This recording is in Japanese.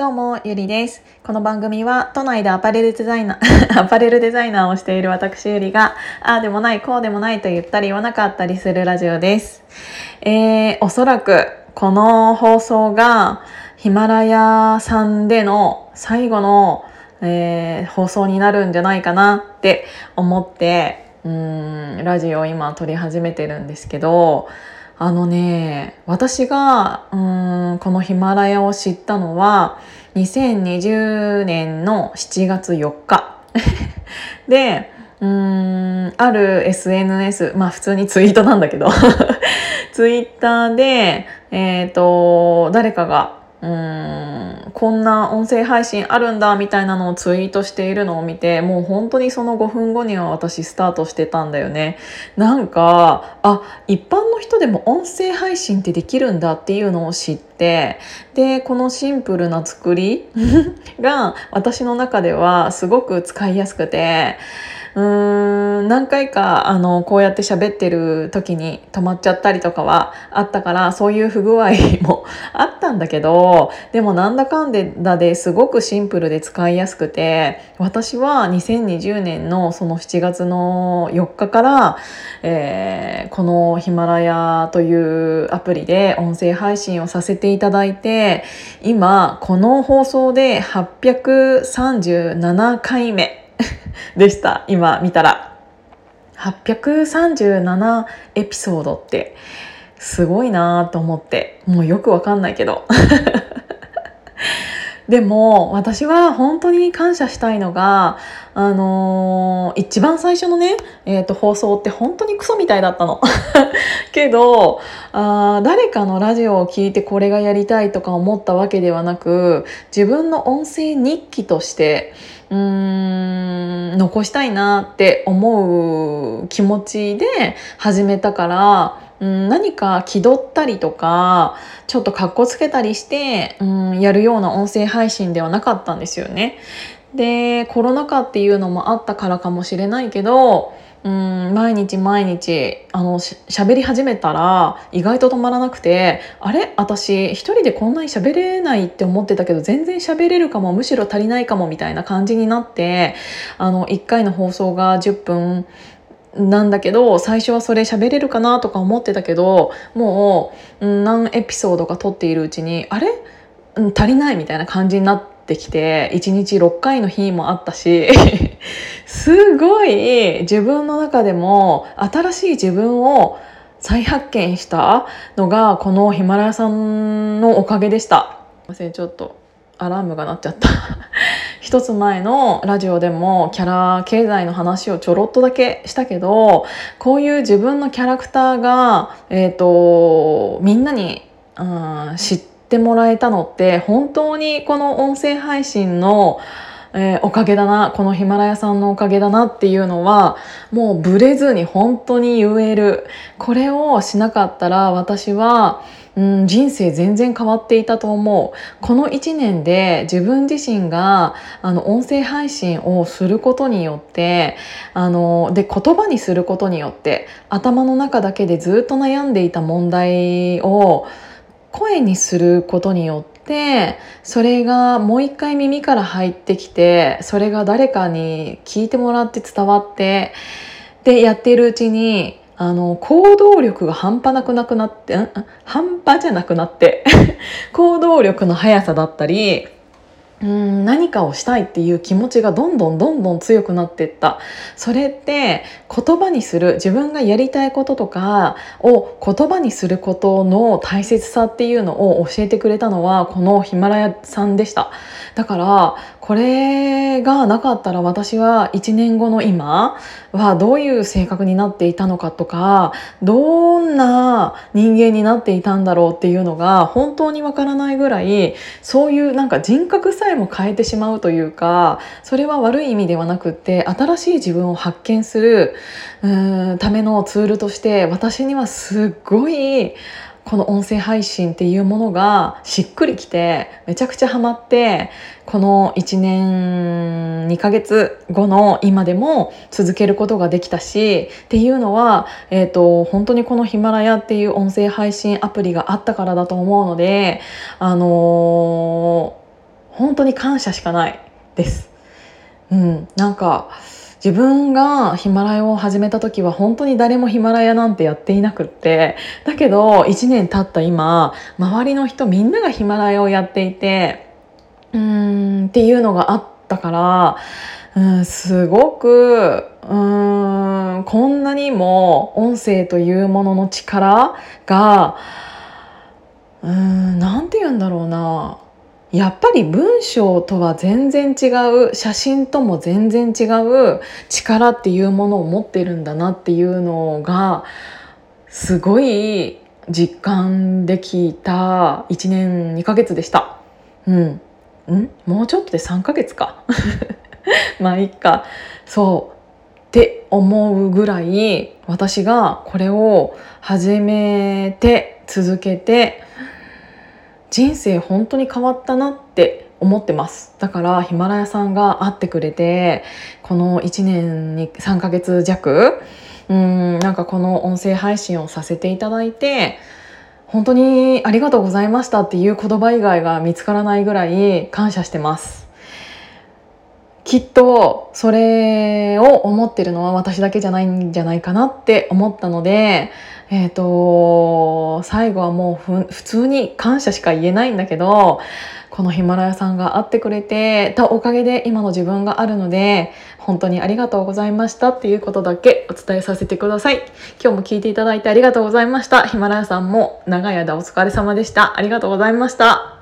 どうも、ゆりです。この番組は、都内でアパレルデザイナー、アパレルデザイナーをしている私ゆりが、ああでもない、こうでもないと言ったり言わなかったりするラジオです。えー、おそらく、この放送が、ヒマラヤさんでの最後の、えー、放送になるんじゃないかなって思って、うん、ラジオを今撮り始めてるんですけど、あのね、私が、うん、このヒマラヤを知ったのは、2020年の7月4日。で、うん、ある SNS、まあ普通にツイートなんだけど、ツイッターで、えっ、ー、と、誰かが、うんこんな音声配信あるんだみたいなのをツイートしているのを見てもう本当にその5分後には私スタートしてたんだよね。なんかあ一般の人でも音声配信ってできるんだっていうのを知ってでこのシンプルな作りが私の中ではすごく使いやすくてうーん何回かあのこうやって喋ってる時に止まっちゃったりとかはあったからそういう不具合も あったんだけどでもなんだかんだですごくシンプルで使いやすくて私は2020年のその7月の4日から、えー、このヒマラヤというアプリで音声配信をさせていただいて今この放送で837回目 でした。今見たら。837エピソードってすごいなと思って。もうよくわかんないけど。でも私は本当に感謝したいのがあのー、一番最初のね、えーと、放送って本当にクソみたいだったの。けどあ誰かのラジオを聞いてこれがやりたいとか思ったわけではなく自分の音声日記としてうーん残したいなって思う気持ちで始めたからうん、何か気取ったりとかちょっとかっこつけたりして、うん、やるような音声配信ではなかったんですよね。でコロナ禍っていうのもあったからかもしれないけどうん毎日毎日あのし喋り始めたら意外と止まらなくてあれ？私一人でこんなに喋れないって思ってたけど全然喋れるかもむしろ足りないかもみたいな感じになってあの1回の放送が10分なんだけど最初はそれ喋れるかなとか思ってたけどもう何エピソードか撮っているうちにあれ？足りないみたいな感じになって。ってきて1日6回の日もあったし すごい自分の中でも新しい自分を再発見したのがこのヒマラヤさんのおかげでした。すいませんちょっとアラームが鳴っちゃった 一つ前のラジオでもキャラ経済の話をちょろっとだけしたけどこういう自分のキャラクターが、えーと、みんなに、うん、知ってってもらえたのって本当にこの音声配信の、えー、おかげだなこのヒマラヤさんのおかげだなっていうのはもうブレずに本当に言える。これをしなかったら私はうん、人生全然変わっていたと思う。この1年で自分自身があの音声配信をすることによってあので言葉にすることによって頭の中だけでずっと悩んでいた問題を声にすることによってそれがもう一回耳から入ってきてそれが誰かに聞いてもらって伝わってでやっているうちにあの行動力が半端なくなくなって半端じゃなくなって 行動力の速さだったりうん何かをしたいっていう気持ちがどんどんどんどん強くなっていった。それって言葉にする自分がやりたいこととかを言葉にすることの大切さっていうのを教えてくれたのはこのヒマラヤさんでした。だからこれがなかったら私は1年後の今はどういう性格になっていたのかとかどんな人間になっていたんだろうっていうのが本当にわからないぐらいそういうなんか人格さえも変えてしまうというかそれは悪い意味ではなくって新しい自分を発見するうんためのツールとして私にはすっごいこの音声配信っていうものがしっくりきてめちゃくちゃハマってこの1年2ヶ月後の今でも続けることができたしっていうのは、えーと、本当にこのヒマラヤっていう音声配信アプリがあったからだと思うのであのー本当に感謝しかないです。うん、なんか自分がヒマラヤを始めた時は本当に誰もヒマラヤなんてやっていなくって。だけど1年経った今周りの人みんながヒマラヤをやっていてうーんっていうのがあったからうんすごくうんこんなにも音声というものの力がうん何て言うんだろうな。やっぱり文章とは全然違う写真とも全然違う力っていうものを持ってるんだなっていうのがすごい実感できた1年2ヶ月でした。うん。ん？もうちょっとで3ヶ月か。まあいっか。そう。って思うぐらい私がこれを始めて続けて人生本当に変わったなって思ってます。だからヒマラヤさんが会ってくれてこの1年に3ヶ月弱うんなんかこの音声配信をさせていただいて本当にありがとうございましたっていう言葉以外が見つからないぐらい感謝してます。きっとそれを思ってるのは私だけじゃないんじゃないかなって思ったのでえっ、ー、と最後はもう普通に感謝しか言えないんだけどこのヒマラヤさんが会ってくれてたおかげで今の自分があるので本当にありがとうございましたっていうことだけお伝えさせてください。今日も聞いていただいてありがとうございました。ヒマラヤさんも長い間お疲れ様でした。ありがとうございました。